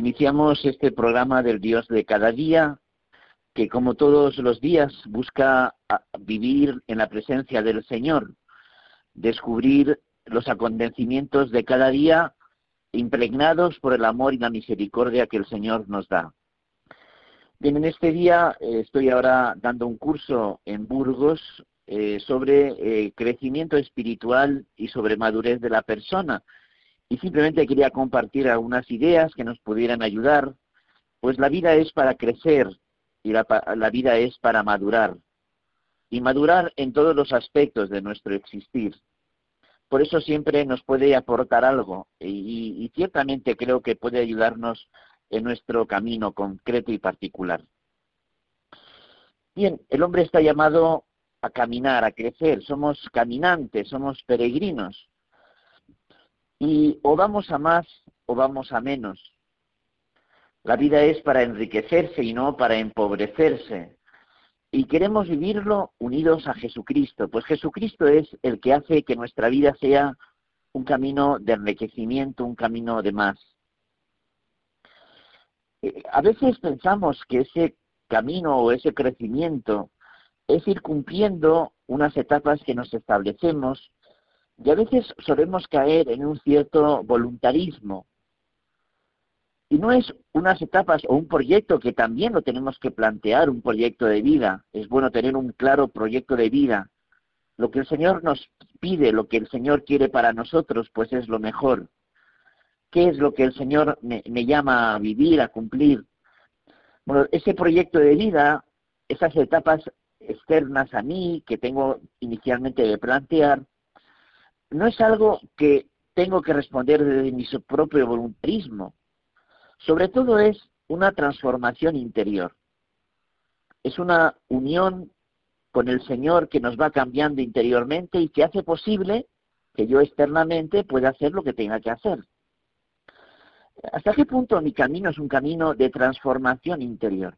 Iniciamos este programa del Dios de cada día, que como todos los días busca vivir en la presencia del Señor, descubrir los acontecimientos de cada día impregnados por el amor y la misericordia que el Señor nos da. Bien, en este día eh, estoy ahora dando un curso en Burgos eh, sobre eh, crecimiento espiritual y sobre madurez de la persona y simplemente quería compartir algunas ideas que nos pudieran ayudar, pues la vida es para crecer y la, vida es para madurar, y madurar en todos los aspectos de nuestro existir. Por eso siempre nos puede aportar algo y, ciertamente creo que puede ayudarnos en nuestro camino concreto y particular. Bien, el hombre está llamado a caminar, a crecer, somos caminantes, somos peregrinos. Y o vamos a más o vamos a menos. La vida es para enriquecerse y no para empobrecerse. Y queremos vivirlo unidos a Jesucristo, pues Jesucristo es el que hace que nuestra vida sea un camino de enriquecimiento, un camino de más. Eh, a veces pensamos que ese camino o ese crecimiento es ir cumpliendo unas etapas que nos establecemos y a veces solemos caer en un cierto voluntarismo. Y no es unas etapas o un proyecto que también lo tenemos que plantear, un proyecto de vida. Es bueno tener un claro proyecto de vida. Lo que el Señor nos pide, lo que el Señor quiere para nosotros, pues es lo mejor. ¿Qué es lo que el Señor me, llama a vivir, a cumplir? Bueno, ese proyecto de vida, esas etapas externas a mí que tengo inicialmente de plantear, no es algo que tengo que responder desde mi propio voluntarismo. Sobre todo es una transformación interior. Es una unión con el Señor que nos va cambiando interiormente y que hace posible que yo externamente pueda hacer lo que tenga que hacer. ¿Hasta qué punto mi camino es un camino de transformación interior?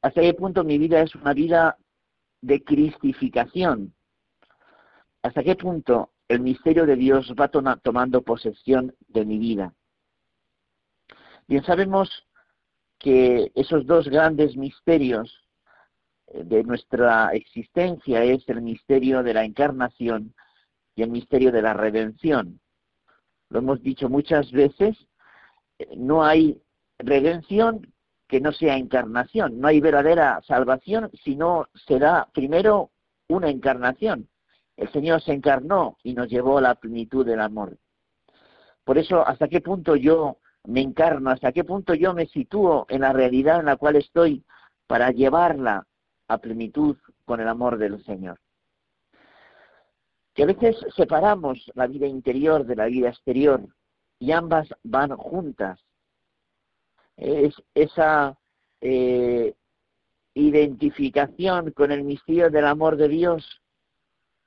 ¿Hasta qué punto mi vida es una vida de cristificación? Hasta qué punto el misterio de Dios va tomando posesión de mi vida. Bien sabemos que esos dos grandes misterios eh, de nuestra existencia es el misterio de la encarnación y el misterio de la redención. Lo hemos dicho muchas veces, eh, no hay redención que no sea encarnación, no hay verdadera salvación si no será primero una encarnación. El Señor se encarnó y nos llevó a la plenitud del amor. Por eso, ¿hasta qué punto yo me encarno? ¿Hasta qué punto yo me sitúo en la realidad en la cual estoy para llevarla a plenitud con el amor del Señor? Que a veces separamos la vida interior de la vida exterior y ambas van juntas. Es esa eh, identificación con el misterio del amor de Dios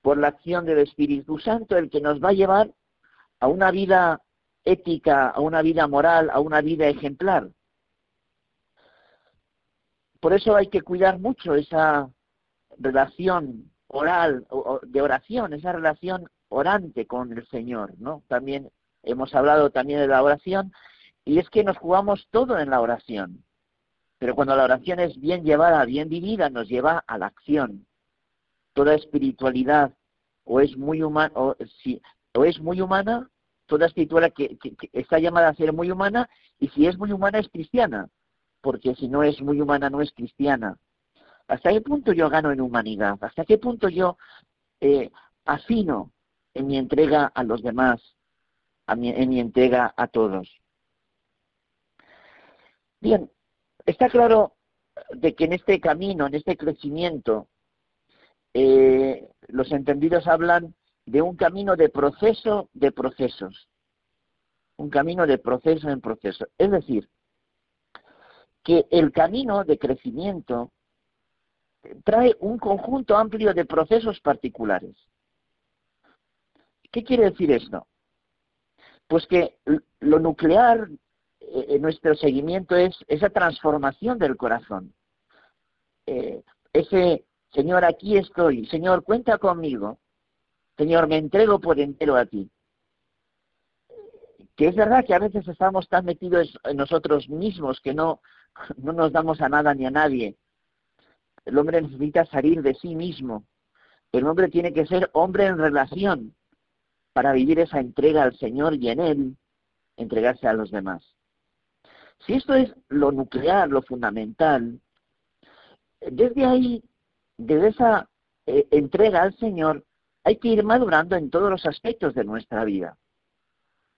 por la acción del Espíritu Santo el que nos va a llevar a una vida ética, a una vida moral, a una vida ejemplar. Por eso hay que cuidar mucho esa relación oral, de oración, esa relación orante con el Señor, ¿no? También hemos hablado también de la oración y es que nos jugamos todo en la oración. Pero cuando la oración es bien llevada, bien vivida, nos lleva a la acción toda espiritualidad o es muy humana o, si, o es muy humana, toda espiritualidad que, está llamada a ser muy humana y si es muy humana es cristiana, porque si no es muy humana no es cristiana. ¿Hasta qué punto yo gano en humanidad? ¿Hasta qué punto yo eh, afino en mi entrega a los demás, en mi entrega a todos? Bien, está claro de que en este camino, en este crecimiento, eh, los entendidos hablan de un camino de proceso de procesos. un camino de proceso en proceso. Es decir, que el camino de crecimiento trae un conjunto amplio de procesos particulares. ¿Qué quiere decir esto? Pues que lo nuclear eh, en nuestro seguimiento es esa transformación del corazón. Eh, ese, Señor, aquí estoy, Señor, cuenta conmigo, Señor, me entrego por entero a ti. Que es verdad que a veces estamos tan metidos en nosotros mismos que no, no nos damos a nada ni a nadie. El hombre necesita salir de sí mismo. El hombre tiene que ser hombre en relación para vivir esa entrega al Señor y en Él entregarse a los demás. Si esto es lo nuclear, lo fundamental, desde ahí, desde esa eh, entrega al Señor, hay que ir madurando en todos los aspectos de nuestra vida.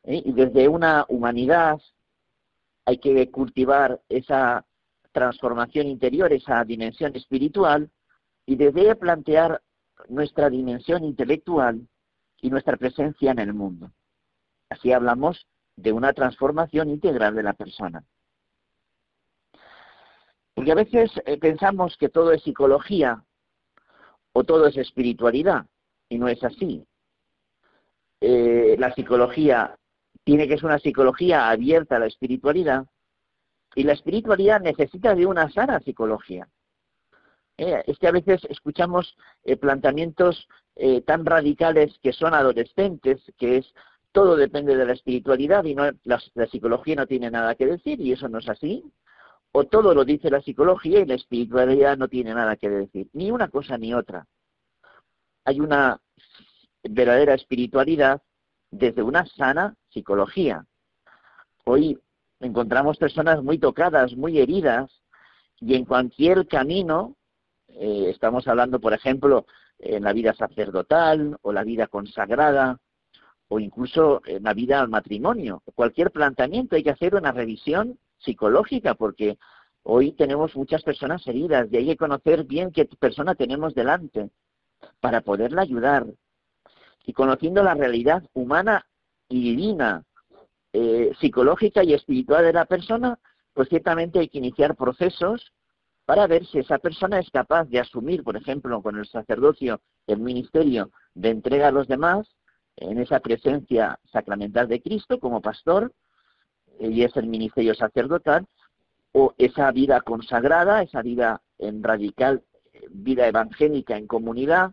¿eh? Y desde una humanidad hay que cultivar esa transformación interior, esa dimensión espiritual, y desde plantear nuestra dimensión intelectual y nuestra presencia en el mundo. Así hablamos de una transformación integral de la persona. Porque a veces eh, pensamos que todo es psicología o todo es espiritualidad, y no es así. Eh, la psicología tiene que ser una psicología abierta a la espiritualidad, y la espiritualidad necesita de una sana psicología. Eh, es que a veces escuchamos planteamientos tan radicales que son adolescentes, que es todo depende de la espiritualidad y no, la, psicología no tiene nada que decir y eso no es así o todo lo dice la psicología y la espiritualidad no tiene nada que decir, ni una cosa ni otra. Hay una verdadera espiritualidad desde una sana psicología. Hoy encontramos personas muy tocadas, muy heridas, y en cualquier camino, eh, estamos hablando, por ejemplo, en la vida sacerdotal o la vida consagrada, o incluso en la vida al matrimonio. Cualquier planteamiento hay que hacer una revisión psicológica, porque hoy tenemos muchas personas heridas y hay que conocer bien qué persona tenemos delante para poderla ayudar. Y conociendo la realidad humana y divina, eh, psicológica y espiritual de la persona, pues ciertamente hay que iniciar procesos para ver si esa persona es capaz de asumir, por ejemplo, con el sacerdocio, el ministerio de entrega a los demás, en esa presencia sacramental de Cristo como pastor, y es el ministerio sacerdotal, o esa vida consagrada, esa vida en radical, vida evangélica en comunidad,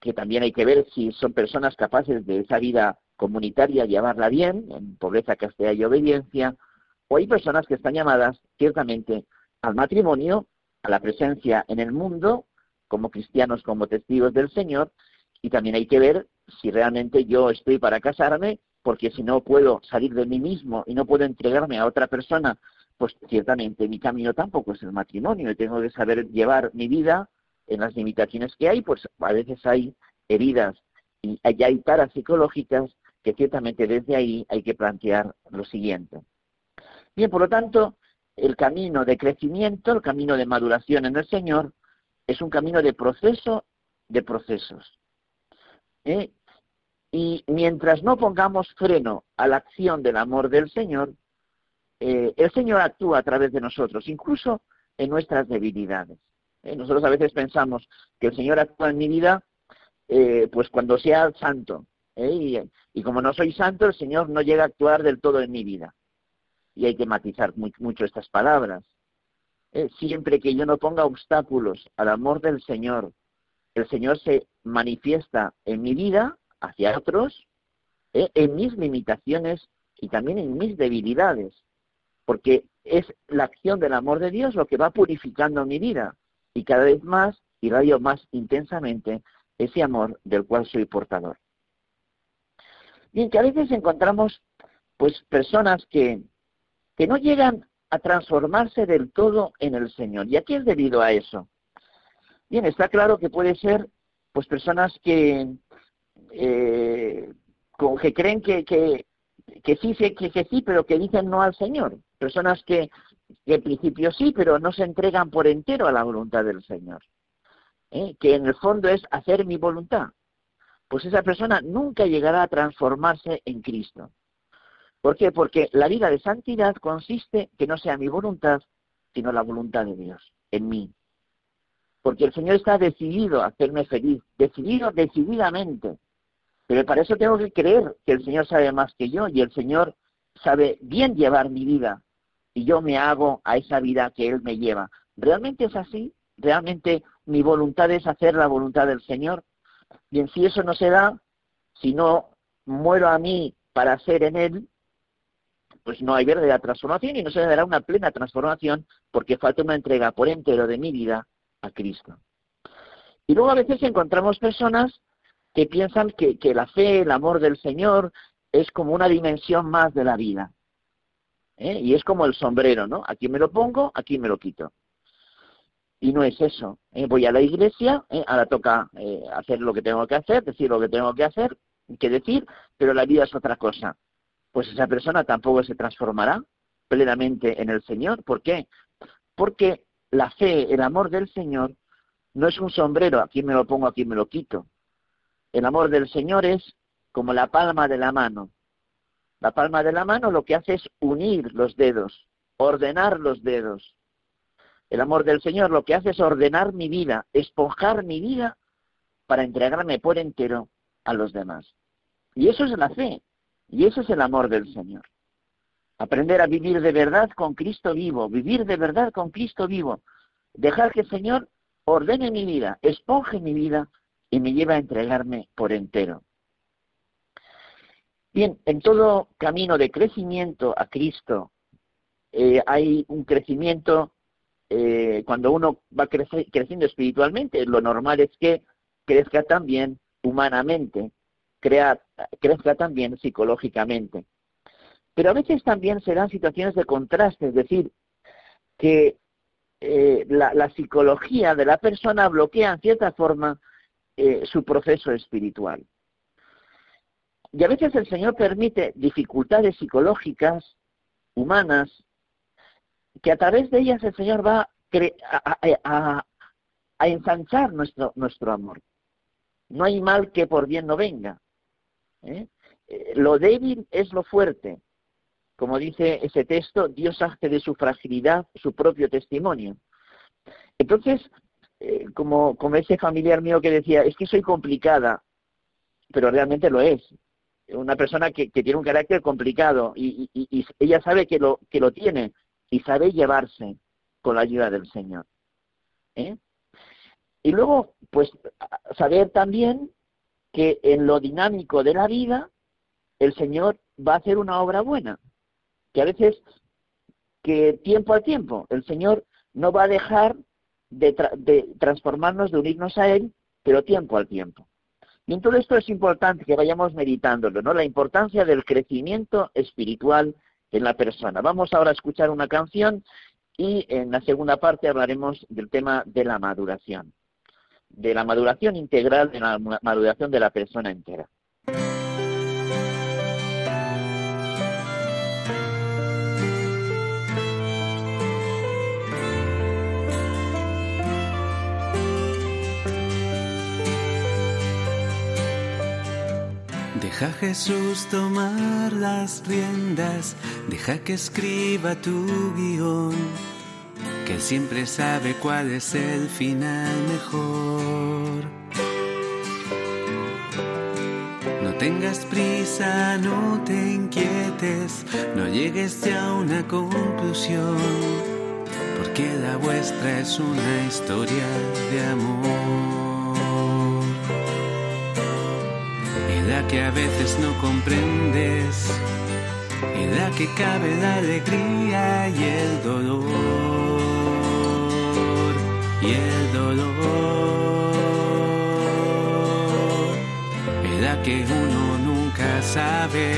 que también hay que ver si son personas capaces de esa vida comunitaria llevarla bien, en pobreza, castidad y obediencia, o hay personas que están llamadas ciertamente al matrimonio, a la presencia en el mundo, como cristianos, como testigos del Señor, y también hay que ver si realmente yo estoy para casarme porque si no puedo salir de mí mismo y no puedo entregarme a otra persona, pues ciertamente mi camino tampoco es el matrimonio y tengo que saber llevar mi vida en las limitaciones que hay, pues a veces hay heridas y hay parapsicológicas que ciertamente desde ahí hay que plantear lo siguiente. Bien, por lo tanto, el camino de crecimiento, el camino de maduración en el Señor, es un camino de proceso de procesos. ¿Eh? Y mientras no pongamos freno a la acción del amor del Señor, eh, el Señor actúa a través de nosotros, incluso en nuestras debilidades. Eh, nosotros a veces pensamos que el Señor actúa en mi vida eh, pues cuando sea santo. Y, y, como no soy santo, el Señor no llega a actuar del todo en mi vida. Y hay que matizar mucho estas palabras. siempre que yo no ponga obstáculos al amor del Señor, el Señor se manifiesta en mi vida hacia otros, eh, en mis limitaciones y también en mis debilidades, porque es la acción del amor de Dios lo que va purificando mi vida y cada vez más irradio más intensamente ese amor del cual soy portador. Bien, que a veces encontramos pues personas que, que no llegan a transformarse del todo en el Señor. ¿Y a es debido a eso? Bien, está claro que puede ser pues personas que, eh, que creen que, que, que sí, que, que, sí, pero que dicen no al Señor. Personas que, que en principio sí, pero no se entregan por entero a la voluntad del Señor. ¿eh? Que en el fondo es hacer mi voluntad. Pues esa persona nunca llegará a transformarse en Cristo. ¿Por qué? Porque la vida de santidad consiste que no sea mi voluntad, sino la voluntad de Dios en mí. Porque el Señor está decidido a hacerme feliz, decidido decididamente. Pero para eso tengo que creer que el Señor sabe más que yo y el Señor sabe bien llevar mi vida y yo me hago a esa vida que Él me lleva. ¿Realmente es así? ¿Realmente mi voluntad es hacer la voluntad del Señor? Bien, si eso no se da, si no muero a mí para ser en Él, pues no hay verdadera transformación y no se dará una plena transformación porque falta una entrega por entero de mi vida a Cristo. Y luego a veces encontramos personas que piensan que, la fe, el amor del Señor es como una dimensión más de la vida. ¿eh? Y es como el sombrero, ¿no? Aquí me lo pongo, aquí me lo quito. Y no es eso. ¿eh? Voy a la iglesia, ¿eh? ahora toca hacer lo que tengo que hacer, decir lo que tengo que hacer, que decir, pero la vida es otra cosa. Pues esa persona tampoco se transformará plenamente en el Señor. ¿Por qué? Porque la fe, el amor del Señor, no es un sombrero, aquí me lo pongo, aquí me lo quito. El amor del Señor es como la palma de la mano. La palma de la mano lo que hace es unir los dedos, ordenar los dedos. El amor del Señor lo que hace es ordenar mi vida, esponjar mi vida para entregarme por entero a los demás. Y eso es la fe, y eso es el amor del Señor. Aprender a vivir de verdad con Cristo vivo, vivir de verdad con Cristo vivo. Dejar que el Señor ordene mi vida, esponje mi vida y me lleve a entregarme por entero. Bien, en todo camino de crecimiento a Cristo eh, hay un crecimiento, eh, cuando uno va creciendo espiritualmente, lo normal es que crezca también humanamente, crezca también psicológicamente. Pero a veces también se dan situaciones de contraste, es decir, que eh, la, psicología de la persona bloquea en cierta forma eh, su proceso espiritual. Y a veces el Señor permite dificultades psicológicas, humanas, que a través de ellas el Señor va a, ensanchar nuestro, nuestro amor. No hay mal que por bien no venga. ¿eh? Lo débil es lo fuerte. Como dice ese texto, Dios hace de su fragilidad su propio testimonio. Entonces, eh, como, como ese familiar mío que decía, es que soy complicada, pero realmente lo es. Una persona que, tiene un carácter complicado y, ella sabe que lo, que lo tiene y sabe llevarse con la ayuda del Señor. ¿eh? Y luego, pues, saber también que en lo dinámico de la vida, el Señor va a hacer una obra buena que a veces, que tiempo a tiempo, el Señor no va a dejar de, transformarnos, de unirnos a Él, pero tiempo al tiempo. Y en todo esto es importante que vayamos meditándolo, ¿no? La importancia del crecimiento espiritual en la persona. Vamos ahora a escuchar una canción y en la segunda parte hablaremos del tema de la maduración, de la maduración integral, de la maduración de la persona entera. Deja Jesús tomar las riendas, deja que escriba tu guion, que siempre sabe cuál es el final mejor. No tengas prisa, no te inquietes, no llegues ya a una conclusión, porque la vuestra es una historia de amor. La que a veces no comprendes, en la que cabe la alegría y el dolor, y el dolor, en la que uno nunca sabe,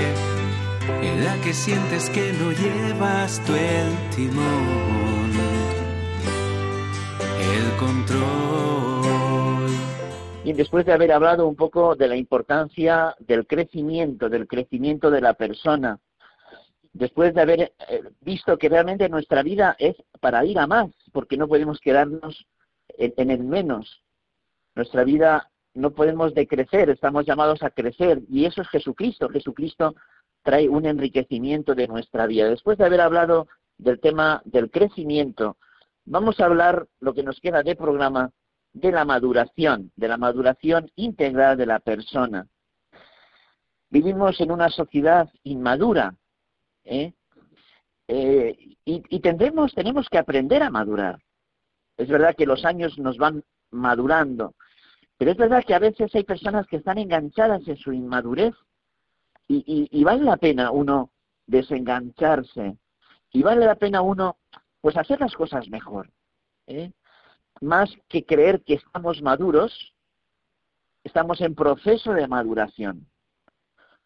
en la que sientes que no llevas tú el timón, el control y después de haber hablado un poco de la importancia del crecimiento, del crecimiento de la persona, después de haber eh, visto que realmente nuestra vida es para ir a más, porque no podemos quedarnos en, el menos. Nuestra vida no podemos decrecer, estamos llamados a crecer y eso es Jesucristo. Jesucristo trae un enriquecimiento de nuestra vida. Después de haber hablado del tema del crecimiento, vamos a hablar, lo que nos queda de programa, de la maduración, de la maduración integral de la persona. Vivimos en una sociedad inmadura, ¿eh? Eh, y, tendremos, tenemos que aprender a madurar. Es verdad que los años nos van madurando, pero es verdad que a veces hay personas que están enganchadas en su inmadurez y, vale la pena uno desengancharse y vale la pena uno pues hacer las cosas mejor. ¿eh? Más que creer que estamos maduros, estamos en proceso de maduración.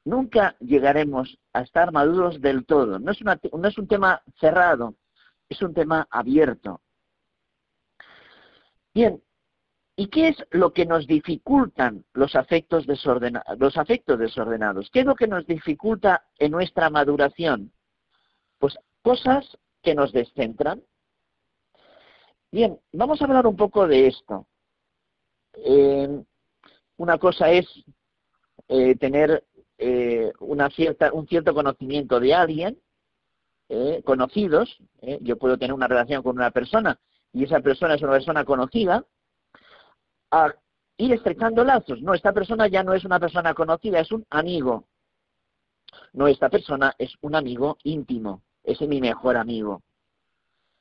Nunca llegaremos a estar maduros del todo. No es, un tema cerrado, es un tema abierto. Bien, ¿Y qué es lo que nos dificultan los afectos desordenados? ¿Qué es lo que nos dificulta en nuestra maduración? Pues cosas que nos descentran. Bien, vamos a hablar un poco de esto. Eh, una cosa es eh, tener eh, un cierto conocimiento de alguien, conocidos. yo puedo tener una relación con una persona y esa persona es una persona conocida ir estrechando lazos. No, esta persona ya no es una persona conocida, es un amigo. No, esta persona es un amigo íntimo, es mi mejor amigo.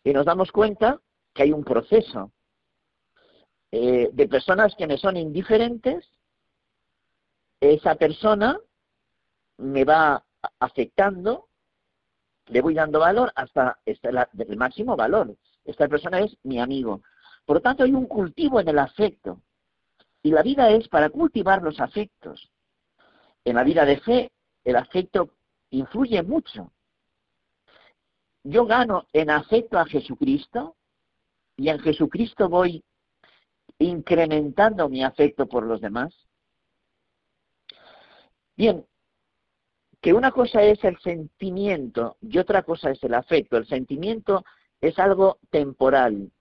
Y nos damos cuenta que hay un proceso eh, de personas que me son indiferentes, esa persona me va afectando, le voy dando valor hasta el máximo valor. Esta persona es mi amigo. Por lo tanto, hay un cultivo en el afecto. Y la vida es para cultivar los afectos. En la vida de fe, el afecto influye mucho. Yo gano en afecto a Jesucristo y en Jesucristo voy incrementando mi afecto por los demás. Bien, que una cosa es el sentimiento y otra cosa es el afecto. El sentimiento es algo temporal,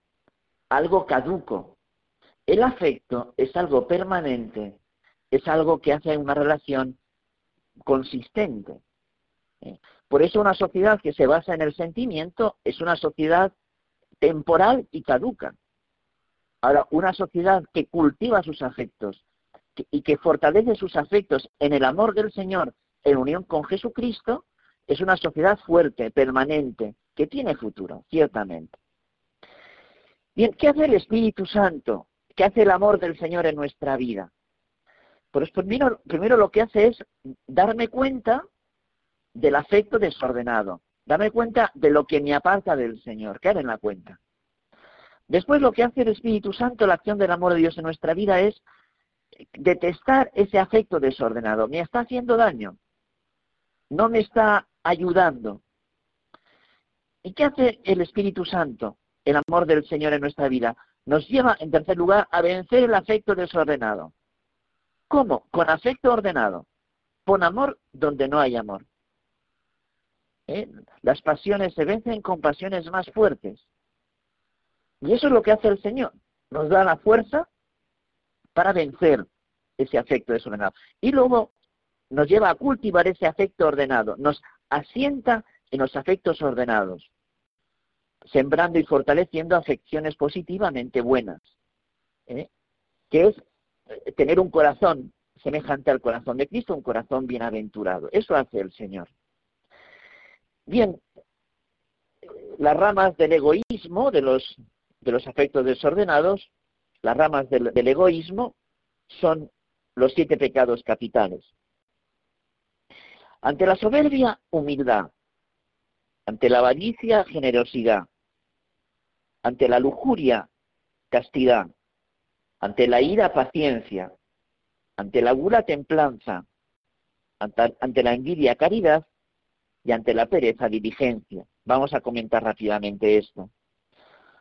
algo caduco. El afecto es algo permanente, es algo que hace una relación consistente. ¿eh? Por eso una sociedad que se basa en el sentimiento es una sociedad temporal y caduca. Ahora, una sociedad que cultiva sus afectos y que fortalece sus afectos en el amor del Señor, en unión con Jesucristo, es una sociedad fuerte, permanente, que tiene futuro, ciertamente. Bien, ¿qué hace el Espíritu Santo? ¿Qué hace el amor del Señor en nuestra vida? Pues primero, primero lo que hace es darme cuenta del afecto desordenado, darme cuenta de lo que me aparta del Señor, caer en la cuenta. Después lo que hace el Espíritu Santo, la acción del amor de Dios en nuestra vida es detestar ese afecto desordenado. Me está haciendo daño, no me está ayudando. ¿Y qué hace el Espíritu Santo? el amor del Señor en nuestra vida, nos lleva, en tercer lugar, a vencer el afecto desordenado. ¿Cómo? Con afecto ordenado. Con amor donde no hay amor. ¿Eh? Las pasiones se vencen con pasiones más fuertes. Y eso es lo que hace el Señor. Nos da la fuerza para vencer ese afecto desordenado. Y luego nos lleva a cultivar ese afecto ordenado. Nos asienta en los afectos ordenados sembrando y fortaleciendo afecciones positivamente buenas, ¿eh? que es eh, tener un corazón semejante al corazón de Cristo, un corazón bienaventurado. Eso hace el Señor. Bien, las ramas del egoísmo, de los, afectos desordenados, las ramas del, del egoísmo son los siete pecados capitales. Ante la soberbia, humildad. Ante la avaricia, generosidad. Ante la lujuria, castidad, ante la ira, paciencia, ante la gula, templanza, ante, la envidia, caridad, y ante la pereza, diligencia. Vamos a comentar rápidamente esto.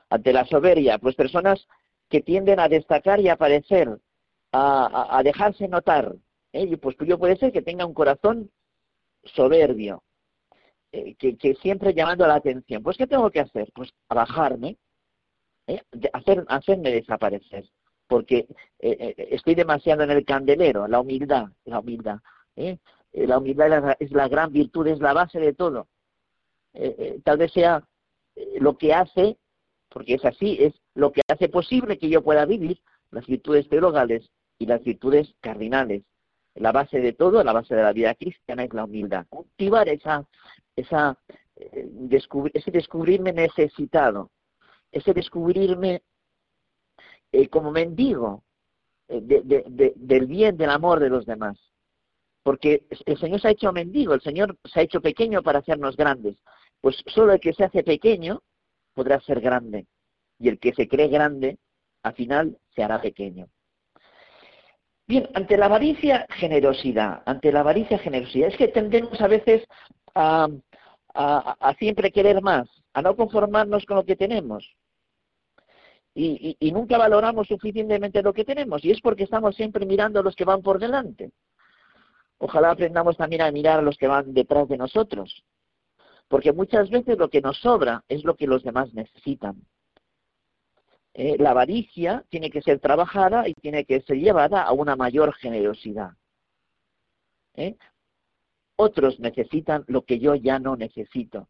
Ante la soberbia, pues personas que tienden a destacar y aparecer, a, dejarse notar. ¿eh? Pues yo puede ser que tenga un corazón soberbio, eh, que, que, siempre llamando la atención. Pues ¿qué tengo que hacer? Pues a bajarme, ¿eh? hacer, hacerme desaparecer, porque eh, eh, estoy demasiado en el candelero, la humildad, la humildad. La humildad es la, gran virtud, es la base de todo. Eh, tal vez sea lo que hace, porque es así, es lo que hace posible que yo pueda vivir las virtudes teologales y las virtudes cardinales. La base de todo, la base de la vida cristiana es la humildad. Cultivar esa, esa, ese descubrirme necesitado, ese descubrirme como mendigo, eh, del bien, del amor de los demás. Porque el Señor se ha hecho mendigo, el Señor se ha hecho pequeño para hacernos grandes. Pues solo el que se hace pequeño podrá ser grande. Y el que se cree grande, al final se hará pequeño. Bien, ante la avaricia, generosidad. Ante la avaricia, generosidad. Es que tendemos a veces a, siempre querer más, a no conformarnos con lo que tenemos y, nunca valoramos suficientemente lo que tenemos y es porque estamos siempre mirando a los que van por delante. Ojalá aprendamos también a mirar a los que van detrás de nosotros, porque muchas veces lo que nos sobra es lo que los demás necesitan. Eh, la avaricia tiene que ser trabajada y tiene que ser llevada a una mayor generosidad. ¿Eh? Otros necesitan lo que yo ya no necesito.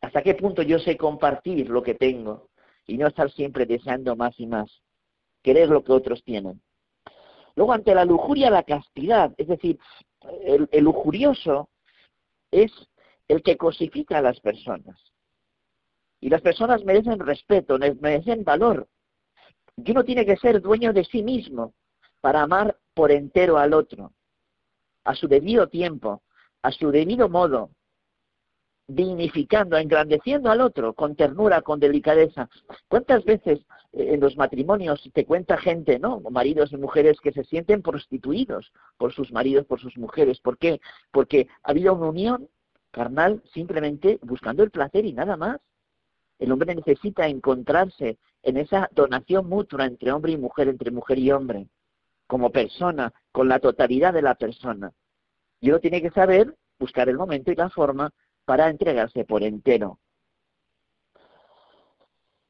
¿Hasta qué punto yo sé compartir lo que tengo? y no estar siempre deseando más y más, querer lo que otros tienen. Luego, ante la lujuria, la castidad, es decir, el, lujurioso es el que cosifica a las personas. Y las personas merecen respeto, merecen valor. Y uno tiene que ser dueño de sí mismo para amar por entero al otro, a su debido tiempo, a su debido modo, dignificando, engrandeciendo al otro con ternura, con delicadeza. ¿Cuántas veces en los matrimonios te cuenta gente, ¿no? Maridos y mujeres que se sienten prostituidos por sus maridos, por sus mujeres. ¿Por qué? Porque ha habido una unión carnal simplemente buscando el placer y nada más. El hombre necesita encontrarse en esa donación mutua entre hombre y mujer, entre mujer y hombre, como persona, con la totalidad de la persona. Y uno tiene que saber buscar el momento y la forma para entregarse por entero.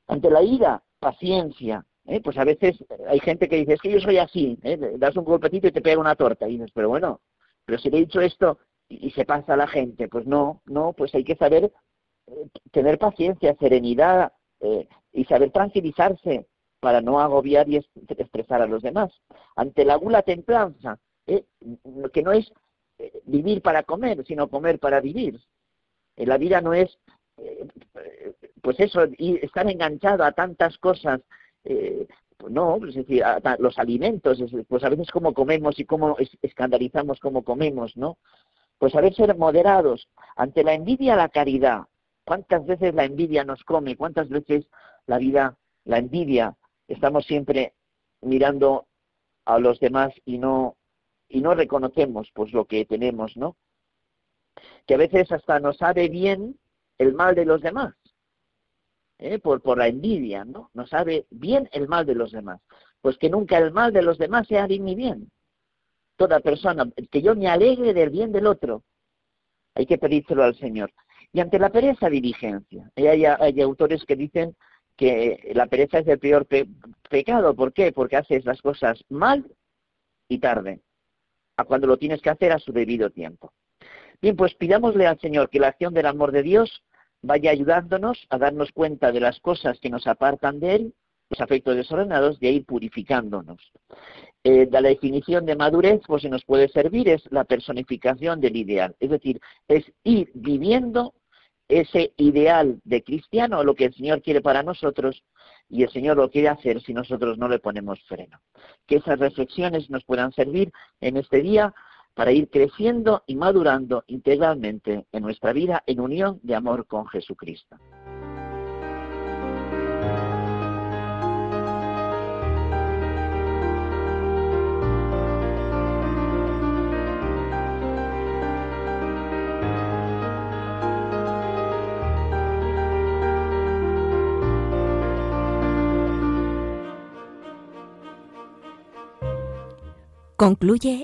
Ante la ira, paciencia. ¿eh? Pues a veces hay gente que dice, es que yo soy así, ¿eh? das un golpetito y te pega una torta. Y dices, pero bueno, pero si le he dicho esto y, se pasa a la gente, pues no, no, pues hay que saber eh, tener paciencia, serenidad y saber tranquilizarse para no agobiar y estresar a los demás. Ante la gula templanza, que no es vivir para comer, sino comer para vivir. La vida no es, pues eso, estar enganchado a tantas cosas. Eh, pues no, pues es decir, los alimentos, pues a veces cómo comemos y cómo escandalizamos cómo comemos, ¿no? Pues a veces ser moderados. Ante la envidia, la caridad. ¿Cuántas veces la envidia nos come? ¿Cuántas veces la vida, la envidia, estamos siempre mirando a los demás y no y no reconocemos pues lo que tenemos, ¿no? que a veces hasta nos sabe bien el mal de los demás, ¿eh? por, la envidia, ¿no? Sabe bien el mal de los demás. Pues que nunca el mal de los demás sea de mi bien. Toda persona, que yo me alegre del bien del otro, hay que pedírselo al Señor. Y ante la pereza, diligencia. Hay, hay, autores que dicen que la pereza es el peor pecado. ¿Por qué? Porque haces las cosas mal y tarde, a cuando lo tienes que hacer a su debido tiempo. Bien, pues pidámosle al Señor que la acción del amor de Dios vaya ayudándonos a darnos cuenta de las cosas que nos apartan de Él, los afectos desordenados, de ir purificándonos. Eh, la definición de madurez, pues se nos puede servir, es la personificación del ideal, es decir, es ir viviendo ese ideal de cristiano, lo que el Señor quiere para nosotros, y el Señor lo quiere hacer si nosotros no le ponemos freno. Que esas reflexiones nos puedan servir en este día para ir creciendo y madurando integralmente en nuestra vida en unión de amor con Jesucristo. Concluye